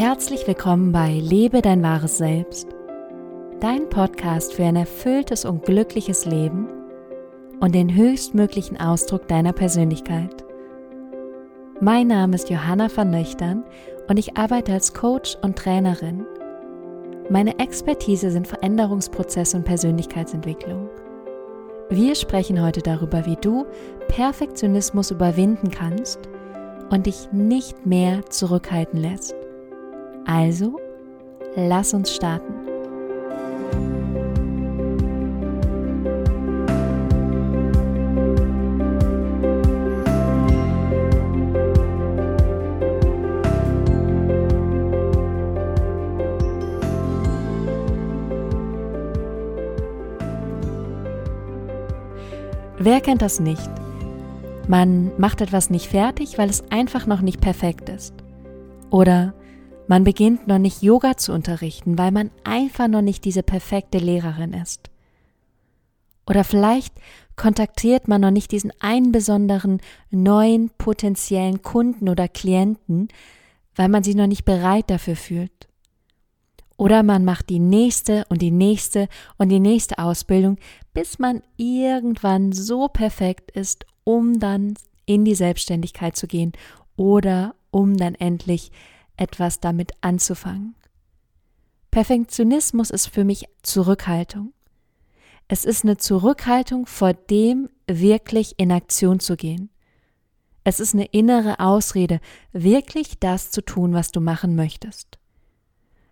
Herzlich willkommen bei Lebe dein wahres Selbst, dein Podcast für ein erfülltes und glückliches Leben und den höchstmöglichen Ausdruck deiner Persönlichkeit. Mein Name ist Johanna van Nöchtern und ich arbeite als Coach und Trainerin. Meine Expertise sind Veränderungsprozesse und Persönlichkeitsentwicklung. Wir sprechen heute darüber, wie du Perfektionismus überwinden kannst und dich nicht mehr zurückhalten lässt. Also, lass uns starten. Wer kennt das nicht? Man macht etwas nicht fertig, weil es einfach noch nicht perfekt ist. Oder man beginnt noch nicht Yoga zu unterrichten, weil man einfach noch nicht diese perfekte Lehrerin ist. Oder vielleicht kontaktiert man noch nicht diesen einen besonderen neuen potenziellen Kunden oder Klienten, weil man sich noch nicht bereit dafür fühlt. Oder man macht die nächste und die nächste und die nächste Ausbildung, bis man irgendwann so perfekt ist, um dann in die Selbstständigkeit zu gehen oder um dann endlich etwas damit anzufangen. Perfektionismus ist für mich Zurückhaltung. Es ist eine Zurückhaltung vor dem, wirklich in Aktion zu gehen. Es ist eine innere Ausrede, wirklich das zu tun, was du machen möchtest.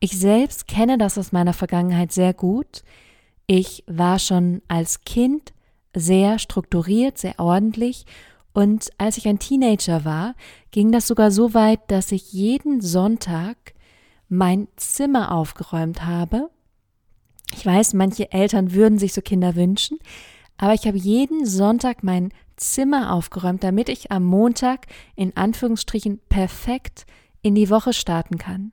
Ich selbst kenne das aus meiner Vergangenheit sehr gut. Ich war schon als Kind sehr strukturiert, sehr ordentlich und als ich ein Teenager war, ging das sogar so weit, dass ich jeden Sonntag mein Zimmer aufgeräumt habe. Ich weiß, manche Eltern würden sich so Kinder wünschen, aber ich habe jeden Sonntag mein Zimmer aufgeräumt, damit ich am Montag in Anführungsstrichen perfekt in die Woche starten kann.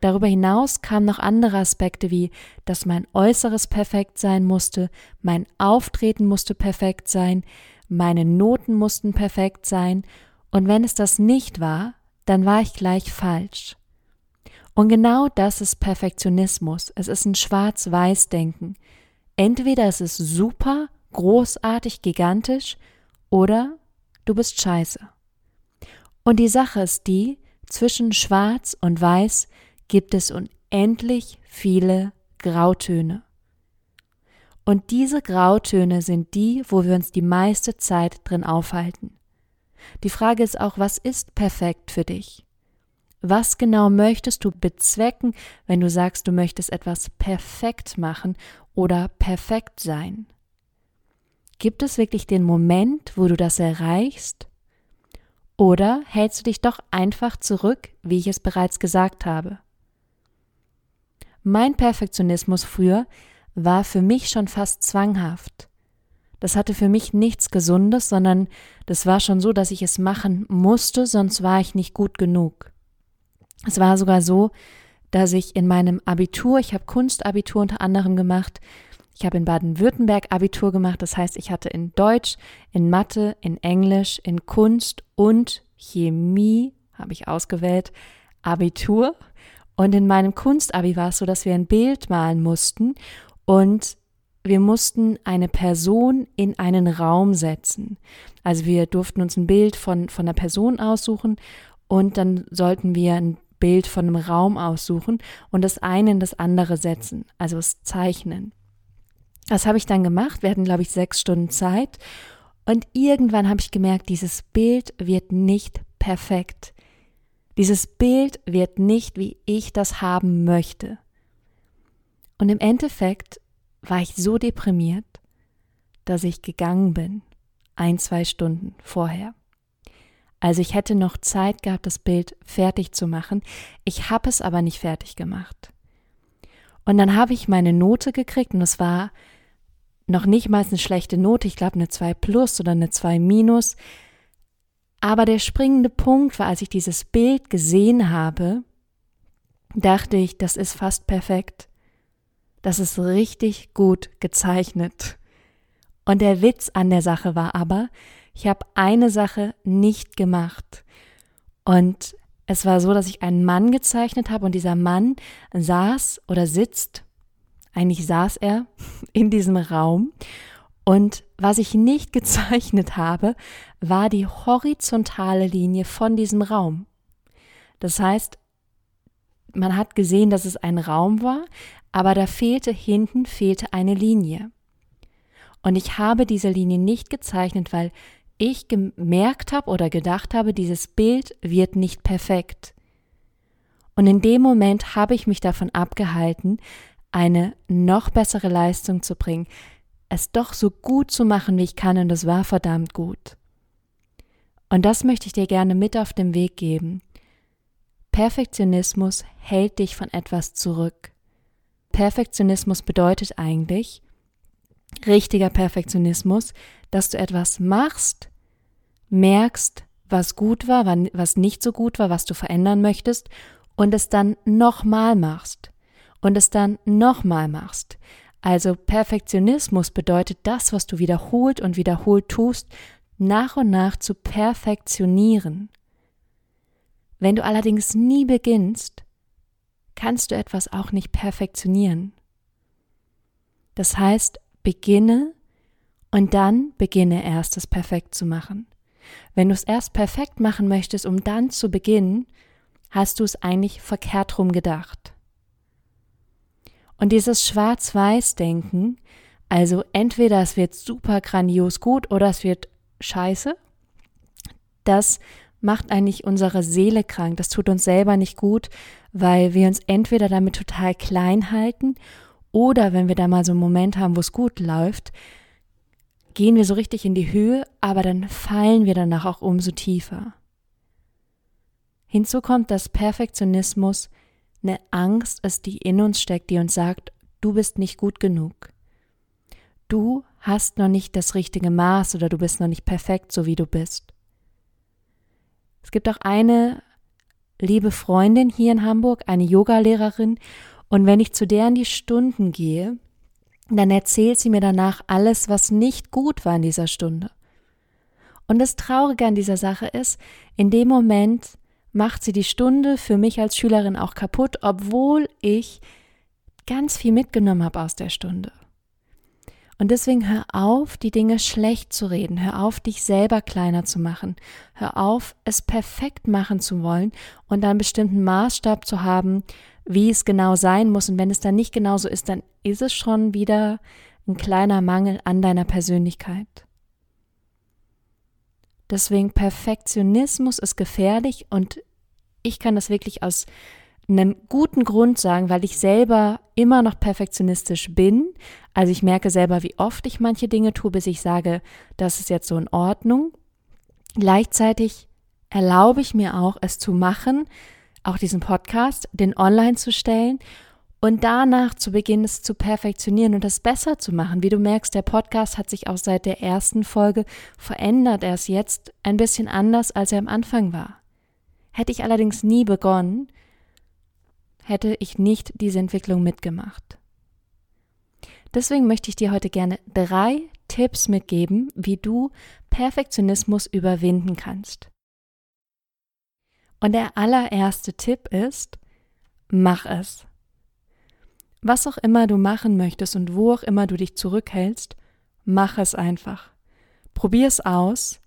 Darüber hinaus kamen noch andere Aspekte wie, dass mein Äußeres perfekt sein musste, mein Auftreten musste perfekt sein, meine Noten mussten perfekt sein, und wenn es das nicht war, dann war ich gleich falsch. Und genau das ist Perfektionismus. Es ist ein Schwarz-Weiß-Denken. Entweder es ist super, großartig, gigantisch, oder du bist scheiße. Und die Sache ist die, zwischen Schwarz und Weiß gibt es unendlich viele Grautöne. Und diese Grautöne sind die, wo wir uns die meiste Zeit drin aufhalten. Die Frage ist auch, was ist perfekt für dich? Was genau möchtest du bezwecken, wenn du sagst, du möchtest etwas perfekt machen oder perfekt sein? Gibt es wirklich den Moment, wo du das erreichst? Oder hältst du dich doch einfach zurück, wie ich es bereits gesagt habe? Mein Perfektionismus früher war für mich schon fast zwanghaft. Das hatte für mich nichts Gesundes, sondern das war schon so, dass ich es machen musste, sonst war ich nicht gut genug. Es war sogar so, dass ich in meinem Abitur, ich habe Kunstabitur unter anderem gemacht, ich habe in Baden-Württemberg Abitur gemacht, das heißt, ich hatte in Deutsch, in Mathe, in Englisch, in Kunst und Chemie, habe ich ausgewählt, Abitur. Und in meinem Kunstabi war es so, dass wir ein Bild malen mussten und wir mussten eine Person in einen Raum setzen. Also wir durften uns ein Bild von, von einer Person aussuchen und dann sollten wir ein Bild von einem Raum aussuchen und das eine in das andere setzen, also es zeichnen. Das habe ich dann gemacht. Wir hatten, glaube ich, sechs Stunden Zeit. Und irgendwann habe ich gemerkt, dieses Bild wird nicht perfekt. Dieses Bild wird nicht, wie ich das haben möchte. Und im Endeffekt war ich so deprimiert, dass ich gegangen bin, ein, zwei Stunden vorher. Also ich hätte noch Zeit gehabt, das Bild fertig zu machen. Ich habe es aber nicht fertig gemacht. Und dann habe ich meine Note gekriegt und es war noch nicht mal eine schlechte Note, ich glaube eine 2 plus oder eine 2 minus. Aber der springende Punkt war, als ich dieses Bild gesehen habe, dachte ich, das ist fast perfekt. Das ist richtig gut gezeichnet. Und der Witz an der Sache war aber, ich habe eine Sache nicht gemacht. Und Es war so, dass ich einen Mann gezeichnet habe und dieser Mann saß oder sitzt, eigentlich saß er in diesem Raum und was ich nicht gezeichnet habe, war die horizontale Linie von diesem Raum. Das heißt, man hat gesehen, dass es ein Raum war, aber da fehlte hinten, fehlte eine Linie. Und ich habe diese Linie nicht gezeichnet, weil ich gemerkt habe oder gedacht habe, dieses Bild wird nicht perfekt. Und in dem Moment habe ich mich davon abgehalten, eine noch bessere Leistung zu bringen, es doch so gut zu machen, wie ich kann, und das war verdammt gut. Und das möchte ich dir gerne mit auf den Weg geben. Perfektionismus hält dich von etwas zurück. Perfektionismus bedeutet eigentlich, richtiger Perfektionismus, dass du etwas machst, merkst, was gut war, was nicht so gut war, was du verändern möchtest und es dann nochmal machst und es dann nochmal machst. Also Perfektionismus bedeutet das, was du wiederholt und wiederholt tust, nach und nach zu perfektionieren. Wenn du allerdings nie beginnst, kannst du etwas auch nicht perfektionieren. Das heißt, beginne und dann beginne erst es perfekt zu machen. Wenn du es erst perfekt machen möchtest, um dann zu beginnen, hast du es eigentlich verkehrt rum gedacht. Und dieses Schwarz-Weiß-Denken, also entweder es wird super grandios gut oder es wird scheiße, das macht eigentlich unsere Seele krank. Das tut uns selber nicht gut, weil wir uns entweder damit total klein halten oder wenn wir da mal so einen Moment haben, wo es gut läuft, gehen wir so richtig in die Höhe, aber dann fallen wir danach auch umso tiefer. Hinzu kommt, dass Perfektionismus eine Angst ist, die in uns steckt, die uns sagt, du bist nicht gut genug. Du hast noch nicht das richtige Maß oder du bist noch nicht perfekt, so wie du bist. Es gibt auch eine liebe Freundin hier in Hamburg, eine Yogalehrerin, und wenn ich zu der in die Stunden gehe, dann erzählt sie mir danach alles, was nicht gut war in dieser Stunde. Und das Traurige an dieser Sache ist, in dem Moment macht sie die Stunde für mich als Schülerin auch kaputt, obwohl ich ganz viel mitgenommen habe aus der Stunde. Und deswegen hör auf, die Dinge schlecht zu reden, hör auf, dich selber kleiner zu machen, hör auf, es perfekt machen zu wollen und einen bestimmten Maßstab zu haben, wie es genau sein muss. Und wenn es dann nicht genau so ist, dann ist es schon wieder ein kleiner Mangel an deiner Persönlichkeit. Deswegen Perfektionismus ist gefährlich und ich kann das wirklich aus einem guten Grund sagen, weil ich selber immer noch perfektionistisch bin. Also ich merke selber, wie oft ich manche Dinge tue, bis ich sage, das ist jetzt so in Ordnung. Gleichzeitig erlaube ich mir auch, es zu machen, auch diesen Podcast, den online zu stellen und danach zu beginnen, es zu perfektionieren und es besser zu machen. Wie du merkst, der Podcast hat sich auch seit der ersten Folge verändert. Er ist jetzt ein bisschen anders, als er am Anfang war. Hätte ich allerdings nie begonnen, hätte ich nicht diese Entwicklung mitgemacht. Deswegen möchte ich dir heute gerne drei Tipps mitgeben, wie du Perfektionismus überwinden kannst. Und der allererste Tipp ist, mach es. Was auch immer du machen möchtest und wo auch immer du dich zurückhältst, mach es einfach. Probier es aus.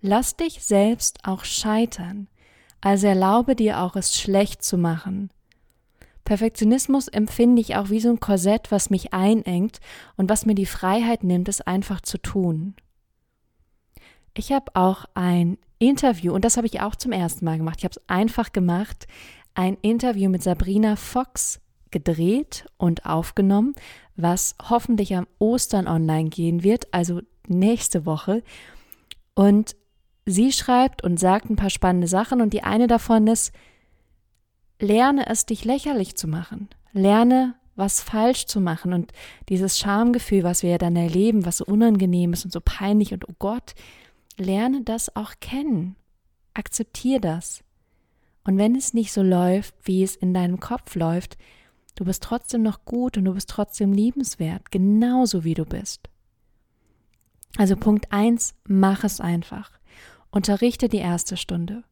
Lass dich selbst auch scheitern. Also erlaube dir auch, es schlecht zu machen. Perfektionismus empfinde ich auch wie so ein Korsett, was mich einengt und was mir die Freiheit nimmt, es einfach zu tun. Ich habe auch ein Interview, und das habe ich auch zum ersten Mal gemacht. Ich habe es einfach gemacht, ein Interview mit Sabrina Fox gedreht und aufgenommen, was hoffentlich am Ostern online gehen wird, also nächste Woche. Und sie schreibt und sagt ein paar spannende Sachen und die eine davon ist, lerne es, dich lächerlich zu machen. Lerne, was falsch zu machen und dieses Schamgefühl, was wir ja dann erleben, was so unangenehm ist und so peinlich und oh Gott, lerne das auch kennen. Akzeptiere das. Und wenn es nicht so läuft, wie es in deinem Kopf läuft, Du bist trotzdem noch gut und du bist trotzdem liebenswert, genauso wie du bist. Also Punkt eins: mach es einfach. Unterrichte die erste Stunde.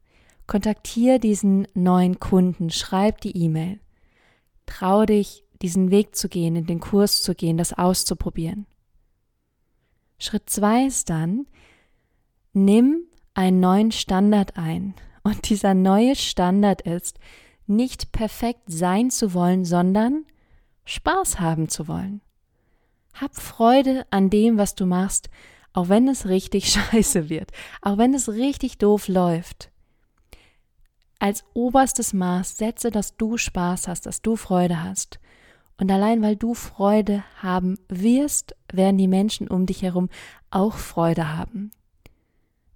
Kontaktier diesen neuen Kunden, schreib die E-Mail. Trau dich, diesen Weg zu gehen, in den Kurs zu gehen, das auszuprobieren. Schritt zwei ist dann, nimm einen neuen Standard ein. Und dieser neue Standard ist, nicht perfekt sein zu wollen, sondern Spaß haben zu wollen. Hab Freude an dem, was du machst, auch wenn es richtig scheiße wird, auch wenn es richtig doof läuft. Als oberstes Maß setze, dass du Spaß hast, dass du Freude hast. Und allein weil du Freude haben wirst, werden die Menschen um dich herum auch Freude haben.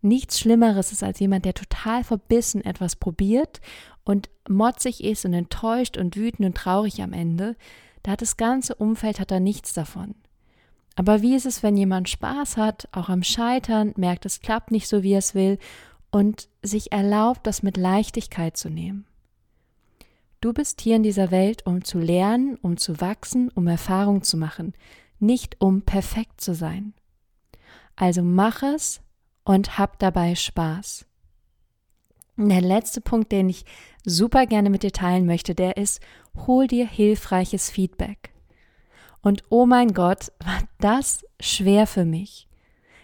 Nichts Schlimmeres ist als jemand, der total verbissen etwas probiert und motzig ist und enttäuscht und wütend und traurig am Ende. Da hat das ganze Umfeld hat da nichts davon. Aber wie ist es, wenn jemand Spaß hat, auch am Scheitern, merkt, es klappt nicht so, wie er es will und sich erlaubt, das mit Leichtigkeit zu nehmen? Du bist hier in dieser Welt, um zu lernen, um zu wachsen, um Erfahrung zu machen, nicht um perfekt zu sein. Also mach es und hab dabei Spaß. der letzte Punkt, den ich super gerne mit dir teilen möchte, der ist, hol dir hilfreiches Feedback. Und oh mein Gott, war das schwer für mich.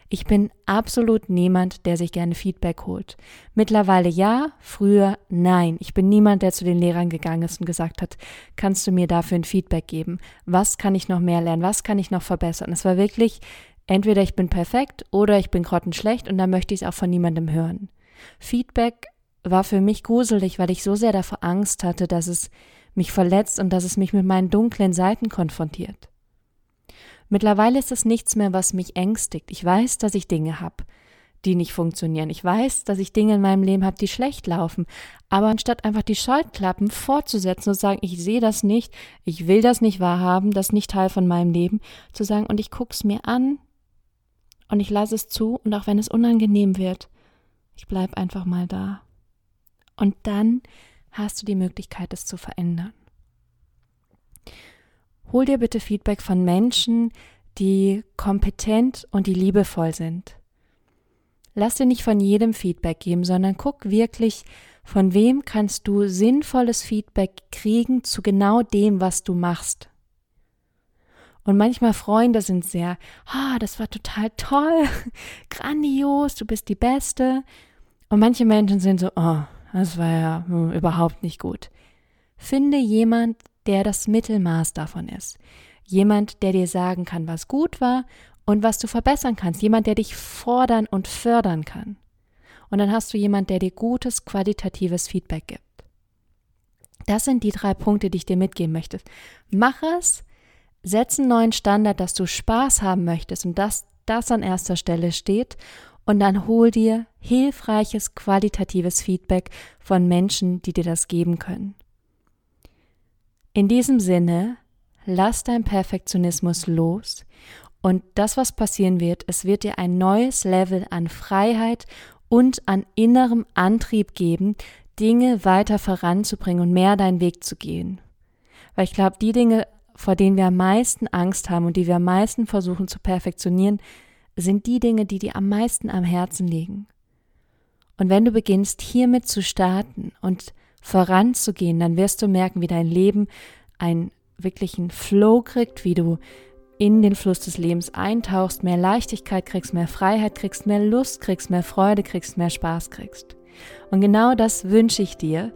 Ich bin absolut niemand, der sich gerne Feedback holt. Mittlerweile ja, früher nein. Ich bin niemand, der zu den Lehrern gegangen ist und gesagt hat, kannst du mir dafür ein Feedback geben? Was kann ich noch mehr lernen? Was kann ich noch verbessern? Es war wirklich, entweder ich bin perfekt oder ich bin grottenschlecht und dann möchte ich es auch von niemandem hören. Feedback war für mich gruselig, weil ich so sehr davor Angst hatte, dass es mich verletzt und dass es mich mit meinen dunklen Seiten konfrontiert. Mittlerweile ist es nichts mehr, was mich ängstigt. Ich weiß, dass ich Dinge habe, die nicht funktionieren. Ich weiß, dass ich Dinge in meinem Leben habe, die schlecht laufen. Aber anstatt einfach die Scheuklappen fortzusetzen und zu sagen, ich sehe das nicht, ich will das nicht wahrhaben, das ist nicht Teil von meinem Leben, zu sagen, und ich guck's mir an und ich lasse es zu und auch wenn es unangenehm wird, ich bleib einfach mal da. Und dann hast du die Möglichkeit, es zu verändern. Hol dir bitte Feedback von Menschen, die kompetent und die liebevoll sind. Lass dir nicht von jedem Feedback geben, sondern guck wirklich, von wem kannst du sinnvolles Feedback kriegen zu genau dem, was du machst. Und manchmal Freunde sind sehr, ah, oh, das war total toll, grandios, du bist die Beste. Und manche Menschen sind so, oh, das war ja hm, überhaupt nicht gut. Finde jemand, der das Mittelmaß davon ist. Jemand, der dir sagen kann, was gut war und was du verbessern kannst. Jemand, der dich fordern und fördern kann. Und dann hast du jemand, der dir gutes, qualitatives Feedback gibt. Das sind die drei Punkte, die ich dir mitgeben möchte. Mach es, setz einen neuen Standard, dass du Spaß haben möchtest und dass das an erster Stelle steht. Und dann hol dir hilfreiches, qualitatives Feedback von Menschen, die dir das geben können. In diesem Sinne, lass dein Perfektionismus los und das, was passieren wird, es wird dir ein neues Level an Freiheit und an innerem Antrieb geben, Dinge weiter voranzubringen und mehr deinen Weg zu gehen. Weil ich glaube, die Dinge, vor denen wir am meisten Angst haben und die wir am meisten versuchen zu perfektionieren, sind die Dinge, die dir am meisten am Herzen liegen. Und wenn du beginnst, hiermit zu starten und voranzugehen, dann wirst du merken, wie dein Leben einen wirklichen Flow kriegt, wie du in den Fluss des Lebens eintauchst, mehr Leichtigkeit kriegst, mehr Freiheit kriegst, mehr Lust kriegst, mehr Freude kriegst, mehr Spaß kriegst. Und genau das wünsche ich dir.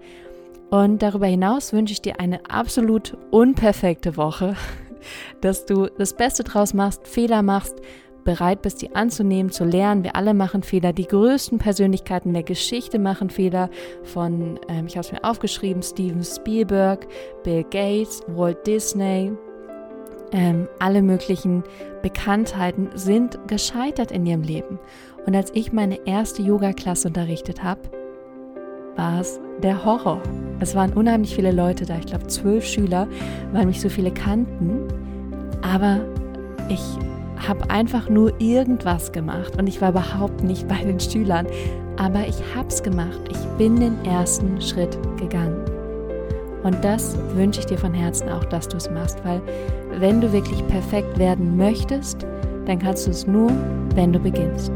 Und darüber hinaus wünsche ich dir eine absolut unperfekte Woche, dass du das Beste draus machst, Fehler machst, bereit bist, die anzunehmen, zu lernen. Wir alle machen Fehler. Die größten Persönlichkeiten der Geschichte machen Fehler. Von, ähm, ich habe es mir aufgeschrieben, Steven Spielberg, Bill Gates, Walt Disney. Ähm, alle möglichen Bekanntheiten sind gescheitert in ihrem Leben. Und als ich meine erste Yoga-Klasse unterrichtet habe, war es der Horror. Es waren unheimlich viele Leute da, ich glaube zwölf Schüler, weil mich so viele kannten. Aber ich habe einfach nur irgendwas gemacht und ich war überhaupt nicht bei den Schülern. Aber ich habe es gemacht. Ich bin den ersten Schritt gegangen. Und das wünsche ich dir von Herzen auch, dass du es machst, weil wenn du wirklich perfekt werden möchtest, dann kannst du es nur, wenn du beginnst.